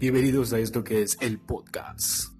Bienvenidos a esto que es el podcast.